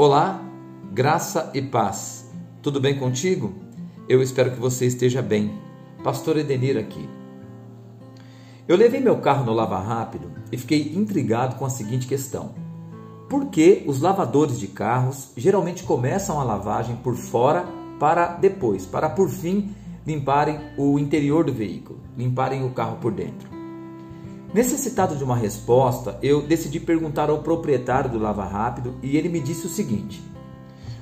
Olá, graça e paz. Tudo bem contigo? Eu espero que você esteja bem. Pastor Edenir aqui. Eu levei meu carro no Lava Rápido e fiquei intrigado com a seguinte questão: Por que os lavadores de carros geralmente começam a lavagem por fora para depois, para por fim limparem o interior do veículo, limparem o carro por dentro? Necessitado de uma resposta, eu decidi perguntar ao proprietário do Lava Rápido e ele me disse o seguinte: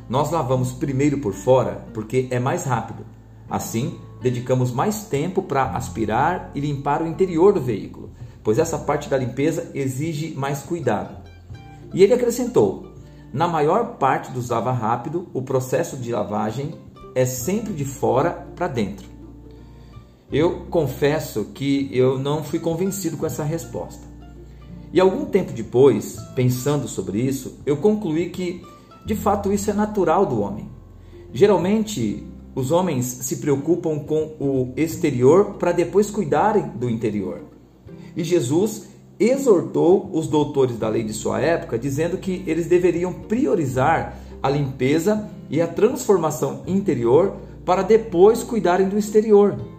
Nós lavamos primeiro por fora porque é mais rápido. Assim, dedicamos mais tempo para aspirar e limpar o interior do veículo, pois essa parte da limpeza exige mais cuidado. E ele acrescentou: Na maior parte dos lava rápido, o processo de lavagem é sempre de fora para dentro. Eu confesso que eu não fui convencido com essa resposta. E algum tempo depois, pensando sobre isso, eu concluí que de fato isso é natural do homem. Geralmente, os homens se preocupam com o exterior para depois cuidarem do interior. E Jesus exortou os doutores da lei de sua época, dizendo que eles deveriam priorizar a limpeza e a transformação interior para depois cuidarem do exterior.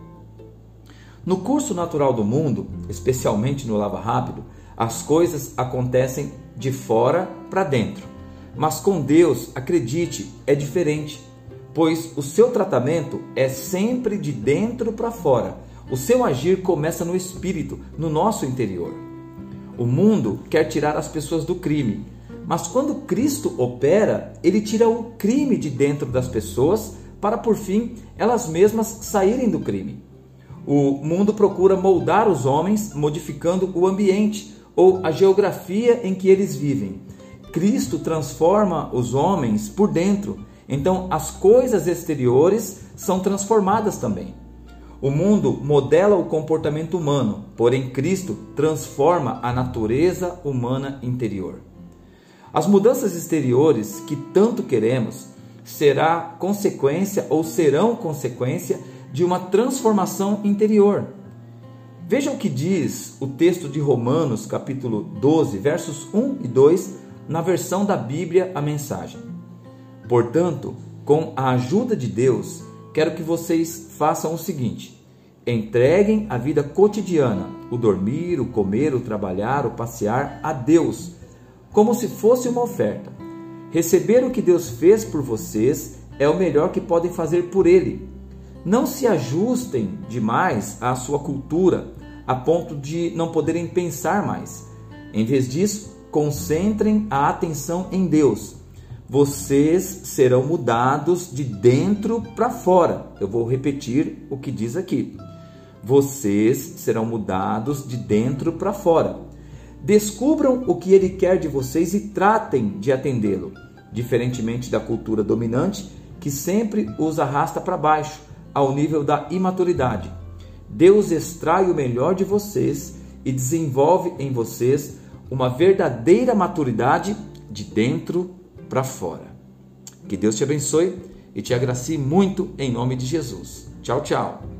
No curso natural do mundo, especialmente no Lava Rápido, as coisas acontecem de fora para dentro. Mas com Deus, acredite, é diferente, pois o seu tratamento é sempre de dentro para fora. O seu agir começa no espírito, no nosso interior. O mundo quer tirar as pessoas do crime, mas quando Cristo opera, ele tira o crime de dentro das pessoas para por fim elas mesmas saírem do crime. O mundo procura moldar os homens, modificando o ambiente ou a geografia em que eles vivem. Cristo transforma os homens por dentro, então as coisas exteriores são transformadas também. O mundo modela o comportamento humano, porém Cristo transforma a natureza humana interior. As mudanças exteriores que tanto queremos será consequência ou serão consequência de uma transformação interior. Veja o que diz o texto de Romanos, capítulo 12, versos 1 e 2, na versão da Bíblia, a mensagem. Portanto, com a ajuda de Deus, quero que vocês façam o seguinte: entreguem a vida cotidiana, o dormir, o comer, o trabalhar, o passear, a Deus, como se fosse uma oferta. Receber o que Deus fez por vocês é o melhor que podem fazer por Ele não se ajustem demais à sua cultura, a ponto de não poderem pensar mais. Em vez disso, concentrem a atenção em Deus. Vocês serão mudados de dentro para fora. Eu vou repetir o que diz aqui. Vocês serão mudados de dentro para fora. Descubram o que ele quer de vocês e tratem de atendê-lo, diferentemente da cultura dominante que sempre os arrasta para baixo ao nível da imaturidade. Deus extrai o melhor de vocês e desenvolve em vocês uma verdadeira maturidade de dentro para fora. Que Deus te abençoe e te agracie muito em nome de Jesus. Tchau, tchau.